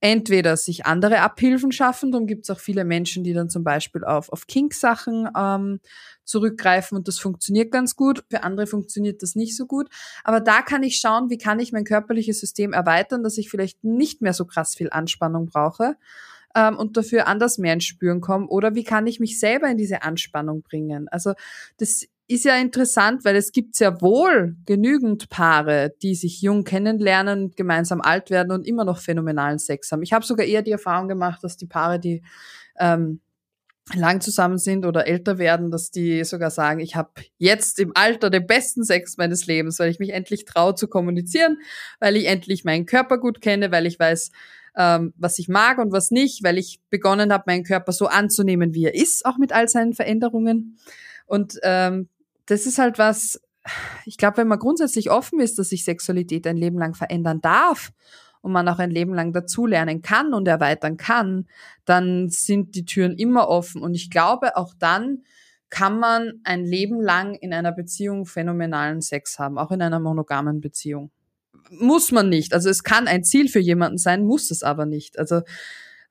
entweder sich andere Abhilfen schaffen, darum gibt es auch viele Menschen, die dann zum Beispiel auf, auf Kink-Sachen ähm, zurückgreifen und das funktioniert ganz gut. Für andere funktioniert das nicht so gut. Aber da kann ich schauen, wie kann ich mein körperliches System erweitern, dass ich vielleicht nicht mehr so krass viel Anspannung brauche ähm, und dafür anders mehr ins Spüren komme? Oder wie kann ich mich selber in diese Anspannung bringen? Also das ist ja interessant, weil es gibt sehr wohl genügend Paare, die sich jung kennenlernen, gemeinsam alt werden und immer noch phänomenalen Sex haben. Ich habe sogar eher die Erfahrung gemacht, dass die Paare, die ähm, lang zusammen sind oder älter werden, dass die sogar sagen, ich habe jetzt im Alter den besten Sex meines Lebens, weil ich mich endlich traue zu kommunizieren, weil ich endlich meinen Körper gut kenne, weil ich weiß, ähm, was ich mag und was nicht, weil ich begonnen habe, meinen Körper so anzunehmen, wie er ist, auch mit all seinen Veränderungen. Und ähm, das ist halt was, ich glaube, wenn man grundsätzlich offen ist, dass sich Sexualität ein Leben lang verändern darf und man auch ein Leben lang dazulernen kann und erweitern kann, dann sind die Türen immer offen. Und ich glaube, auch dann kann man ein Leben lang in einer Beziehung phänomenalen Sex haben, auch in einer monogamen Beziehung muss man nicht. Also es kann ein Ziel für jemanden sein, muss es aber nicht. Also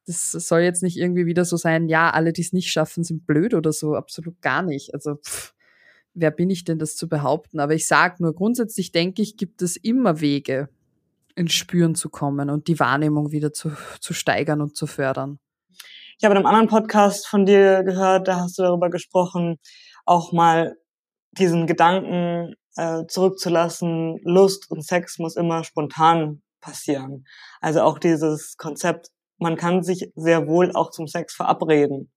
das soll jetzt nicht irgendwie wieder so sein, ja, alle, die es nicht schaffen, sind blöd oder so. Absolut gar nicht. Also pff, wer bin ich denn, das zu behaupten? Aber ich sage nur, grundsätzlich denke ich, gibt es immer Wege, ins Spüren zu kommen und die Wahrnehmung wieder zu, zu steigern und zu fördern.
Ich habe in einem anderen Podcast von dir gehört, da hast du darüber gesprochen, auch mal diesen Gedanken äh, zurückzulassen, Lust und Sex muss immer spontan passieren. Also auch dieses Konzept, man kann sich sehr wohl auch zum Sex verabreden.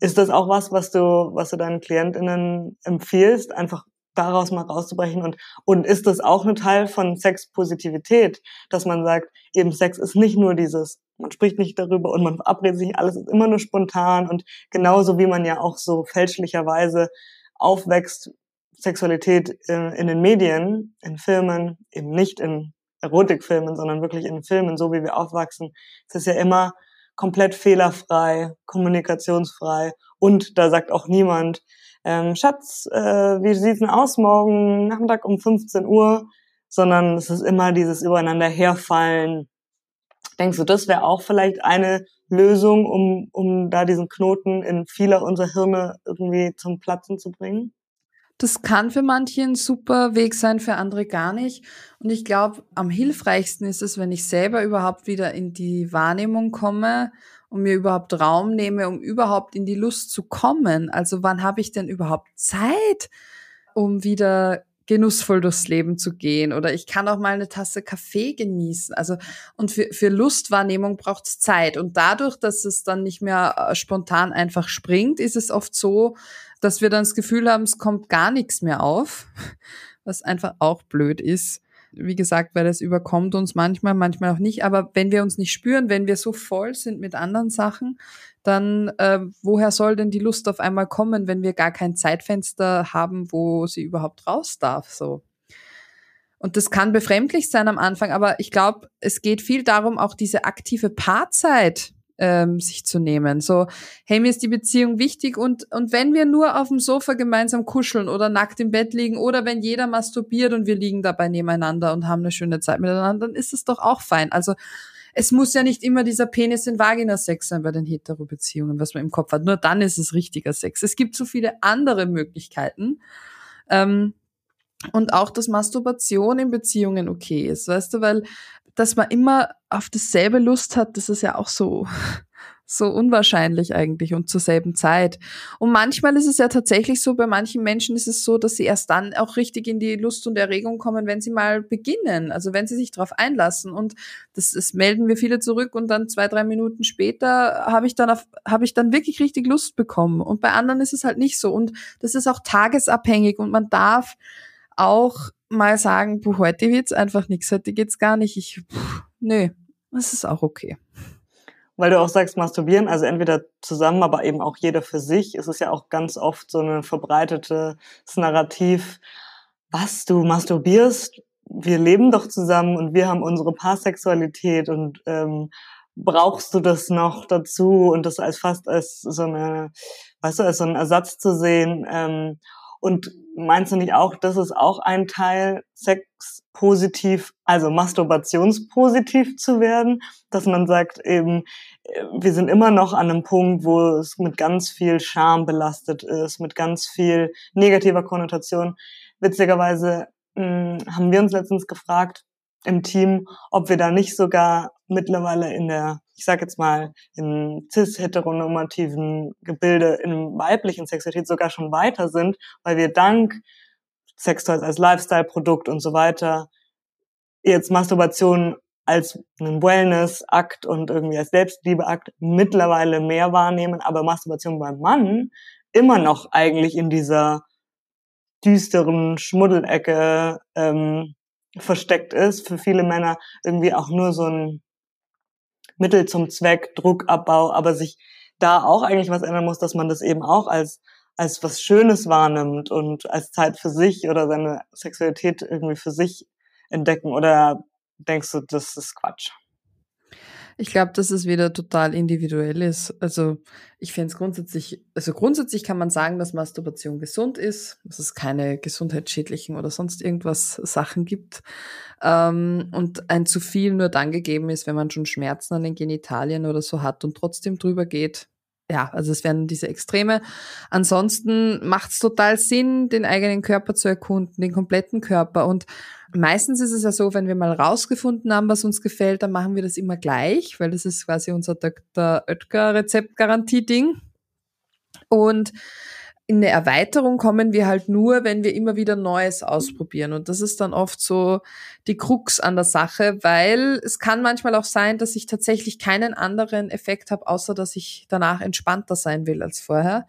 Ist das auch was, was du, was du deinen KlientInnen empfiehlst, einfach daraus mal rauszubrechen? Und, und ist das auch ein Teil von Sexpositivität, dass man sagt, eben Sex ist nicht nur dieses, man spricht nicht darüber und man verabredet sich, alles ist immer nur spontan und genauso wie man ja auch so fälschlicherweise aufwächst Sexualität äh, in den Medien, in Filmen, eben nicht in Erotikfilmen, sondern wirklich in Filmen, so wie wir aufwachsen, es ist ja immer komplett fehlerfrei, kommunikationsfrei und da sagt auch niemand, ähm, Schatz, äh, wie sieht's denn aus morgen Nachmittag um 15 Uhr, sondern es ist immer dieses übereinander herfallen. Denkst du, das wäre auch vielleicht eine Lösung, um, um da diesen Knoten in vieler unserer Hirne irgendwie zum Platzen zu bringen?
Das kann für manche ein super Weg sein, für andere gar nicht. Und ich glaube, am hilfreichsten ist es, wenn ich selber überhaupt wieder in die Wahrnehmung komme und mir überhaupt Raum nehme, um überhaupt in die Lust zu kommen. Also wann habe ich denn überhaupt Zeit, um wieder genussvoll durchs Leben zu gehen oder ich kann auch mal eine Tasse Kaffee genießen. Also und für, für Lustwahrnehmung braucht es Zeit und dadurch, dass es dann nicht mehr äh, spontan einfach springt, ist es oft so, dass wir dann das Gefühl haben, es kommt gar nichts mehr auf, was einfach auch blöd ist. Wie gesagt, weil es überkommt uns manchmal, manchmal auch nicht. Aber wenn wir uns nicht spüren, wenn wir so voll sind mit anderen Sachen, dann äh, woher soll denn die Lust auf einmal kommen, wenn wir gar kein Zeitfenster haben, wo sie überhaupt raus darf? So. Und das kann befremdlich sein am Anfang, aber ich glaube, es geht viel darum, auch diese aktive Paarzeit ähm, sich zu nehmen. So, hey, mir ist die Beziehung wichtig und, und wenn wir nur auf dem Sofa gemeinsam kuscheln oder nackt im Bett liegen oder wenn jeder masturbiert und wir liegen dabei nebeneinander und haben eine schöne Zeit miteinander, dann ist es doch auch fein. Also es muss ja nicht immer dieser Penis in Vagina Sex sein bei den Hetero-Beziehungen, was man im Kopf hat. Nur dann ist es richtiger Sex. Es gibt so viele andere Möglichkeiten. Ähm, und auch, dass Masturbation in Beziehungen okay ist, weißt du, weil dass man immer auf dasselbe Lust hat, das ist ja auch so, so unwahrscheinlich eigentlich und zur selben Zeit. Und manchmal ist es ja tatsächlich so, bei manchen Menschen ist es so, dass sie erst dann auch richtig in die Lust und Erregung kommen, wenn sie mal beginnen, also wenn sie sich darauf einlassen. Und das, das melden wir viele zurück und dann zwei, drei Minuten später habe ich dann auf, habe ich dann wirklich richtig Lust bekommen. Und bei anderen ist es halt nicht so. Und das ist auch tagesabhängig und man darf auch mal sagen, puh, heute wird's einfach nichts, heute geht's gar nicht. Ich, pff, nö, das ist auch okay.
Weil du auch sagst, masturbieren, also entweder zusammen, aber eben auch jeder für sich. Es ist ja auch ganz oft so ein verbreitetes Narrativ, was du masturbierst, wir leben doch zusammen und wir haben unsere Paarsexualität und ähm, brauchst du das noch dazu und das als fast als so eine, weißt du, als so ein Ersatz zu sehen. Ähm, und meinst du nicht auch, das ist auch ein Teil, Sex positiv, also masturbationspositiv zu werden, dass man sagt eben, äh, wir sind immer noch an einem Punkt, wo es mit ganz viel Scham belastet ist, mit ganz viel negativer Konnotation. Witzigerweise mh, hm, haben wir uns letztens gefragt im Team, ob wir da nicht sogar mittlerweile in der, ich sag jetzt mal, im cis-heteronormativen Gebilde, in weiblichen Sexualität sogar schon weiter sind, weil wir dank Sextoys als Lifestyle-Produkt und so weiter jetzt Masturbation als einen Wellness-Akt und irgendwie als Selbstliebe-Akt mittlerweile mehr wahrnehmen, aber Masturbation beim Mann immer noch eigentlich in dieser düsteren Schmuddelecke ähm, versteckt ist. Für viele Männer irgendwie auch nur so ein Mittel zum Zweck, Druckabbau, aber sich da auch eigentlich was ändern muss, dass man das eben auch als als was Schönes wahrnimmt und als Zeit für sich oder seine Sexualität irgendwie für sich entdecken oder denkst du, das ist Quatsch?
Ich glaube, dass es wieder total individuell ist. Also ich finde es grundsätzlich, also grundsätzlich kann man sagen, dass Masturbation gesund ist, dass es keine gesundheitsschädlichen oder sonst irgendwas Sachen gibt. Ähm, und ein zu viel nur dann gegeben ist, wenn man schon Schmerzen an den Genitalien oder so hat und trotzdem drüber geht. Ja, also es werden diese Extreme. Ansonsten macht es total Sinn, den eigenen Körper zu erkunden, den kompletten Körper und Meistens ist es ja so, wenn wir mal rausgefunden haben, was uns gefällt, dann machen wir das immer gleich, weil das ist quasi unser Dr. Oetker Rezeptgarantie-Ding. Und in eine Erweiterung kommen wir halt nur, wenn wir immer wieder Neues ausprobieren. Und das ist dann oft so die Krux an der Sache, weil es kann manchmal auch sein, dass ich tatsächlich keinen anderen Effekt habe, außer dass ich danach entspannter sein will als vorher.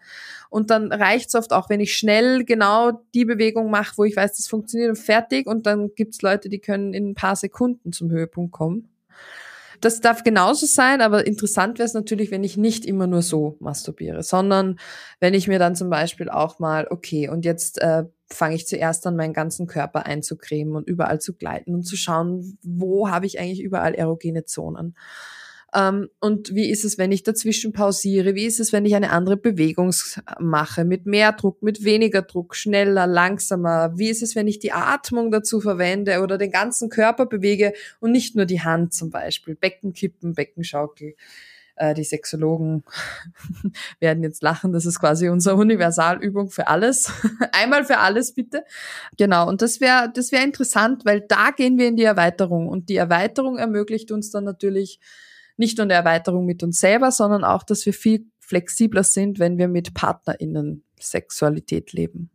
Und dann reicht es oft auch, wenn ich schnell genau die Bewegung mache, wo ich weiß, das funktioniert und fertig. Und dann gibt's Leute, die können in ein paar Sekunden zum Höhepunkt kommen. Das darf genauso sein, aber interessant wäre es natürlich, wenn ich nicht immer nur so masturbiere, sondern wenn ich mir dann zum Beispiel auch mal, okay, und jetzt äh, fange ich zuerst an, meinen ganzen Körper einzucremen und überall zu gleiten und zu schauen, wo habe ich eigentlich überall erogene Zonen. Ähm, und wie ist es, wenn ich dazwischen pausiere? Wie ist es, wenn ich eine andere Bewegung mache? Mit mehr Druck, mit weniger Druck, schneller, langsamer? Wie ist es, wenn ich die Atmung dazu verwende oder den ganzen Körper bewege und nicht nur die Hand zum Beispiel? Beckenkippen, Beckenschaukel äh, die Sexologen werden jetzt lachen, das ist quasi unsere Universalübung für alles. Einmal für alles bitte. Genau, und das wäre das wäre interessant, weil da gehen wir in die Erweiterung und die Erweiterung ermöglicht uns dann natürlich nicht nur eine Erweiterung mit uns selber, sondern auch, dass wir viel flexibler sind, wenn wir mit PartnerInnen Sexualität leben.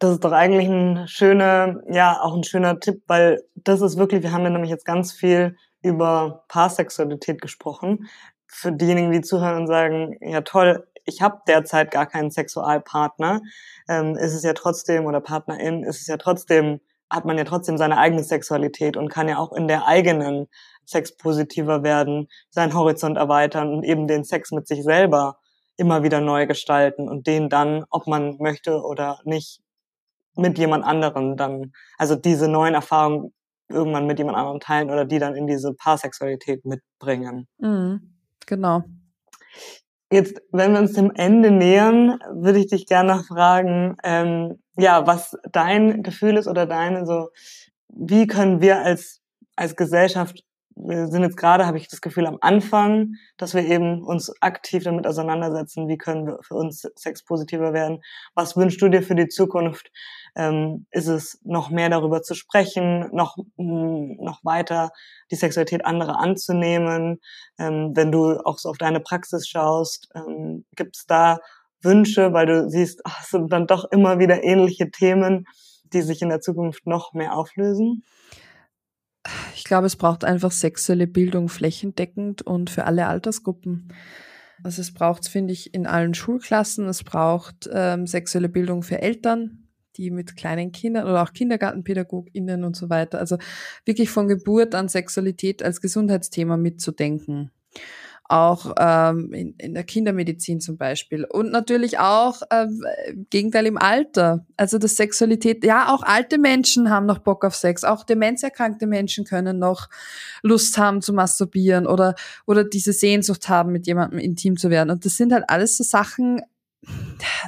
Das ist doch eigentlich ein schöner, ja, auch ein schöner Tipp, weil das ist wirklich, wir haben ja nämlich jetzt ganz viel über Paarsexualität gesprochen. Für diejenigen, die zuhören und sagen, ja toll, ich habe derzeit gar keinen Sexualpartner, ähm, ist es ja trotzdem, oder Partnerin, ist es ja trotzdem, hat man ja trotzdem seine eigene Sexualität und kann ja auch in der eigenen Sex positiver werden, seinen Horizont erweitern und eben den Sex mit sich selber immer wieder neu gestalten und den dann, ob man möchte oder nicht, mit jemand anderen dann, also diese neuen Erfahrungen irgendwann mit jemand anderem teilen oder die dann in diese Paarsexualität mitbringen.
Mhm, genau.
Jetzt, wenn wir uns dem Ende nähern, würde ich dich gerne noch fragen, ähm, ja, was dein Gefühl ist oder deine so, wie können wir als als Gesellschaft wir sind jetzt gerade, habe ich das Gefühl, am Anfang, dass wir eben uns aktiv damit auseinandersetzen, wie können wir für uns Sex positiver werden. Was wünschst du dir für die Zukunft? Ähm, ist es noch mehr darüber zu sprechen, noch, mh, noch weiter die Sexualität anderer anzunehmen? Ähm, wenn du auch so auf deine Praxis schaust, ähm, gibt es da Wünsche, weil du siehst, ach, es sind dann doch immer wieder ähnliche Themen, die sich in der Zukunft noch mehr auflösen?
Ich glaube, es braucht einfach sexuelle Bildung flächendeckend und für alle Altersgruppen. Also es braucht finde ich, in allen Schulklassen. Es braucht ähm, sexuelle Bildung für Eltern, die mit kleinen Kindern oder auch KindergartenpädagogInnen und so weiter. Also wirklich von Geburt an Sexualität als Gesundheitsthema mitzudenken auch ähm, in, in der Kindermedizin zum Beispiel. Und natürlich auch äh, Gegenteil im Alter. Also das Sexualität, ja, auch alte Menschen haben noch Bock auf Sex, auch demenzerkrankte Menschen können noch Lust haben zu masturbieren oder, oder diese Sehnsucht haben, mit jemandem intim zu werden. Und das sind halt alles so Sachen,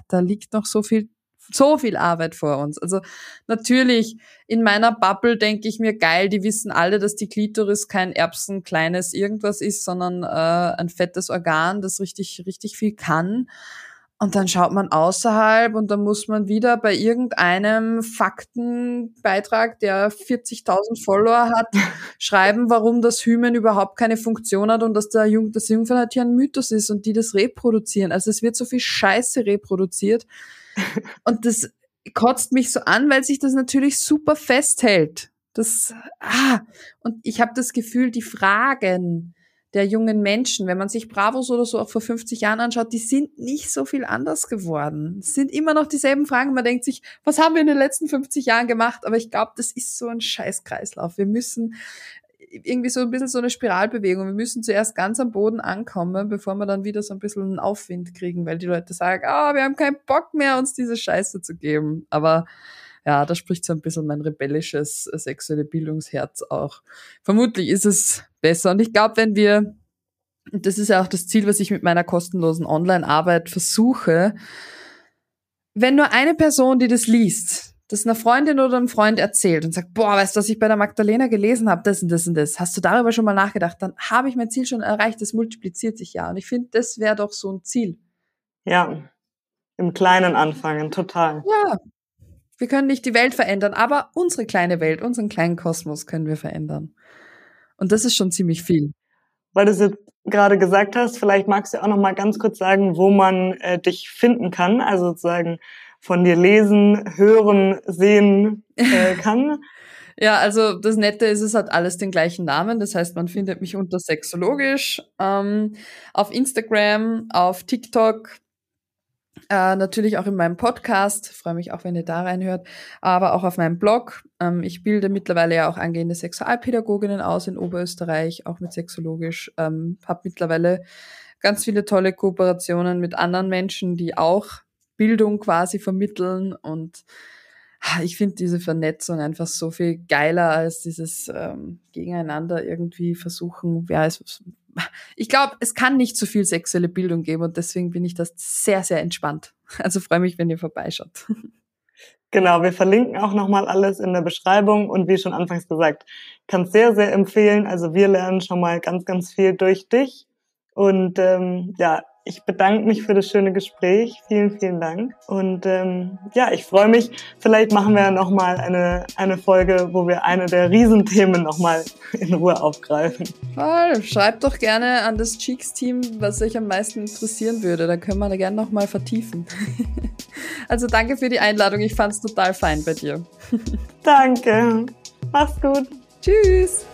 da liegt noch so viel so viel Arbeit vor uns. Also natürlich, in meiner Bubble denke ich mir, geil, die wissen alle, dass die Klitoris kein Erbsen kleines irgendwas ist, sondern äh, ein fettes Organ, das richtig, richtig viel kann. Und dann schaut man außerhalb und dann muss man wieder bei irgendeinem Faktenbeitrag, der 40.000 Follower hat, schreiben, warum das Hymen überhaupt keine Funktion hat und dass der Jung, das Jungferntier ein Mythos ist und die das reproduzieren. Also es wird so viel Scheiße reproduziert und das kotzt mich so an, weil sich das natürlich super festhält. Das, ah, und ich habe das Gefühl, die Fragen der jungen Menschen, wenn man sich Bravos oder so auch vor 50 Jahren anschaut, die sind nicht so viel anders geworden. Es sind immer noch dieselben Fragen. Man denkt sich, was haben wir in den letzten 50 Jahren gemacht? Aber ich glaube, das ist so ein Scheißkreislauf. Wir müssen irgendwie so ein bisschen so eine Spiralbewegung. Wir müssen zuerst ganz am Boden ankommen, bevor wir dann wieder so ein bisschen einen Aufwind kriegen, weil die Leute sagen, ah, oh, wir haben keinen Bock mehr, uns diese Scheiße zu geben. Aber ja, da spricht so ein bisschen mein rebellisches äh, sexuelle Bildungsherz auch. Vermutlich ist es besser. Und ich glaube, wenn wir, und das ist ja auch das Ziel, was ich mit meiner kostenlosen Online-Arbeit versuche, wenn nur eine Person, die das liest, das einer Freundin oder einem Freund erzählt und sagt, boah, weißt du, was ich bei der Magdalena gelesen habe, das und das und das, hast du darüber schon mal nachgedacht, dann habe ich mein Ziel schon erreicht, das multipliziert sich ja. Und ich finde, das wäre doch so ein Ziel.
Ja, im Kleinen anfangen, total.
Ja, wir können nicht die Welt verändern, aber unsere kleine Welt, unseren kleinen Kosmos können wir verändern. Und das ist schon ziemlich viel.
Weil du es jetzt gerade gesagt hast, vielleicht magst du auch noch mal ganz kurz sagen, wo man äh, dich finden kann, also sozusagen von dir lesen, hören, sehen äh, kann.
Ja, also das Nette ist, es hat alles den gleichen Namen. Das heißt, man findet mich unter sexologisch ähm, auf Instagram, auf TikTok, äh, natürlich auch in meinem Podcast. Freue mich auch, wenn ihr da reinhört, aber auch auf meinem Blog. Ähm, ich bilde mittlerweile ja auch angehende Sexualpädagoginnen aus in Oberösterreich, auch mit sexologisch. Ähm, habe mittlerweile ganz viele tolle Kooperationen mit anderen Menschen, die auch Bildung quasi vermitteln und ah, ich finde diese Vernetzung einfach so viel geiler als dieses ähm, Gegeneinander irgendwie versuchen, wer ist. Ich glaube, es kann nicht so viel sexuelle Bildung geben und deswegen bin ich das sehr, sehr entspannt. Also freue mich, wenn ihr vorbeischaut.
Genau, wir verlinken auch nochmal alles in der Beschreibung und wie schon anfangs gesagt, kann sehr, sehr empfehlen. Also wir lernen schon mal ganz, ganz viel durch dich. Und ähm, ja, ich bedanke mich für das schöne Gespräch. Vielen, vielen Dank. Und ähm, ja, ich freue mich. Vielleicht machen wir noch mal eine eine Folge, wo wir eine der Riesenthemen noch mal in Ruhe aufgreifen.
Voll. Schreibt doch gerne an das Cheeks-Team, was euch am meisten interessieren würde. Da können wir da gerne noch mal vertiefen. also danke für die Einladung. Ich fand's total fein bei dir.
danke. Mach's gut.
Tschüss.